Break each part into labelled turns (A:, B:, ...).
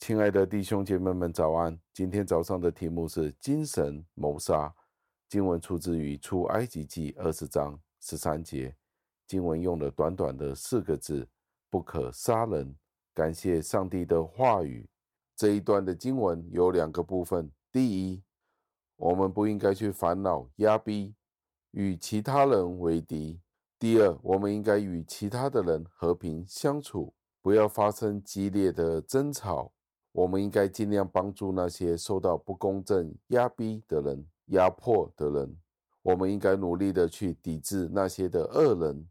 A: 亲爱的弟兄姐妹们，早安！今天早上的题目是精神谋杀。经文出自于出埃及记二十章十三节。经文用了短短的四个字：不可杀人。感谢上帝的话语。这一段的经文有两个部分：第一，我们不应该去烦恼、压逼，与其他人为敌；第二，我们应该与其他的人和平相处，不要发生激烈的争吵。我们应该尽量帮助那些受到不公正压逼的人、压迫的人。我们应该努力的去抵制那些的恶人，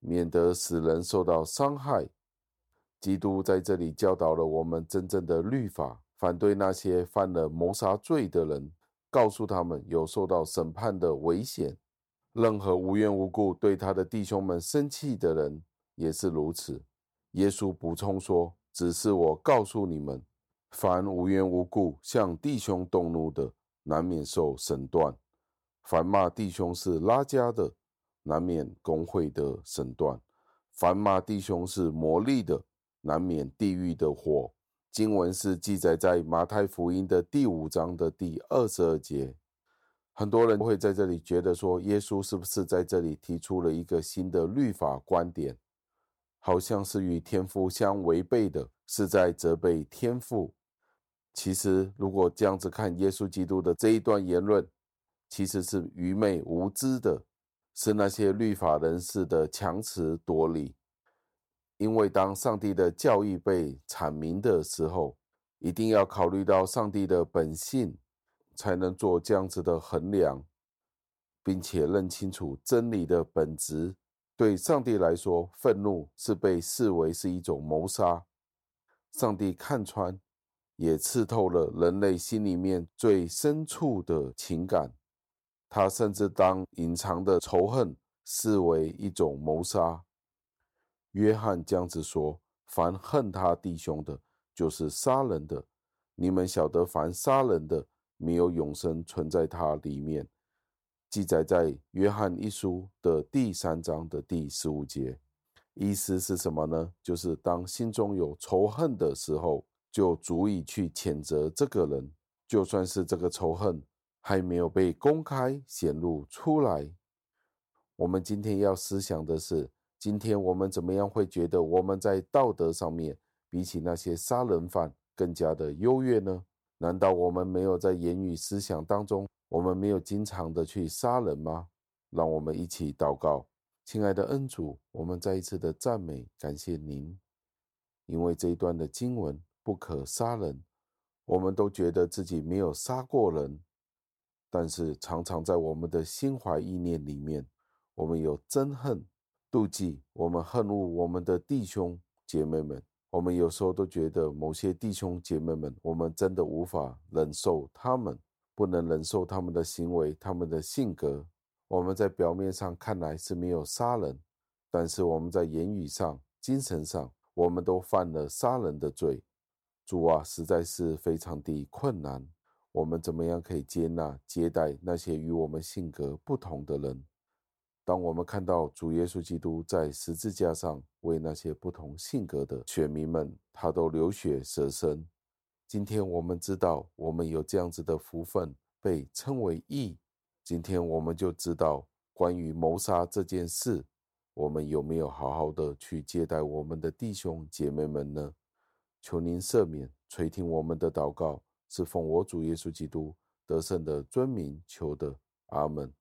A: 免得使人受到伤害。基督在这里教导了我们真正的律法，反对那些犯了谋杀罪的人，告诉他们有受到审判的危险。任何无缘无故对他的弟兄们生气的人也是如此。耶稣补充说。只是我告诉你们，凡无缘无故向弟兄动怒的，难免受审断；凡骂弟兄是拉加的，难免公会的审断；凡骂弟兄是魔力的，难免地狱的火。经文是记载在马太福音的第五章的第二十二节。很多人会在这里觉得说，耶稣是不是在这里提出了一个新的律法观点？好像是与天父相违背的，是在责备天父。其实，如果这样子看耶稣基督的这一段言论，其实是愚昧无知的，是那些律法人士的强词夺理。因为当上帝的教义被阐明的时候，一定要考虑到上帝的本性，才能做这样子的衡量，并且认清楚真理的本质。对上帝来说，愤怒是被视为是一种谋杀。上帝看穿，也刺透了人类心里面最深处的情感。他甚至当隐藏的仇恨视为一种谋杀。约翰这样子说：“凡恨他弟兄的，就是杀人的。你们晓得，凡杀人的，没有永生存在他里面。”记载在约翰一书的第三章的第十五节，意思是什么呢？就是当心中有仇恨的时候，就足以去谴责这个人，就算是这个仇恨还没有被公开显露出来。我们今天要思想的是，今天我们怎么样会觉得我们在道德上面比起那些杀人犯更加的优越呢？难道我们没有在言语思想当中？我们没有经常的去杀人吗？让我们一起祷告，亲爱的恩主，我们再一次的赞美感谢您，因为这一段的经文不可杀人，我们都觉得自己没有杀过人，但是常常在我们的心怀意念里面，我们有憎恨、妒忌，我们恨恶我们的弟兄姐妹们，我们有时候都觉得某些弟兄姐妹们，我们真的无法忍受他们。不能忍受他们的行为，他们的性格。我们在表面上看来是没有杀人，但是我们在言语上、精神上，我们都犯了杀人的罪。主啊，实在是非常的困难。我们怎么样可以接纳、接待那些与我们性格不同的人？当我们看到主耶稣基督在十字架上为那些不同性格的选民们，他都流血舍身。今天我们知道，我们有这样子的福分，被称为义。今天我们就知道，关于谋杀这件事，我们有没有好好的去接待我们的弟兄姐妹们呢？求您赦免，垂听我们的祷告，是奉我主耶稣基督得胜的尊名求的。阿门。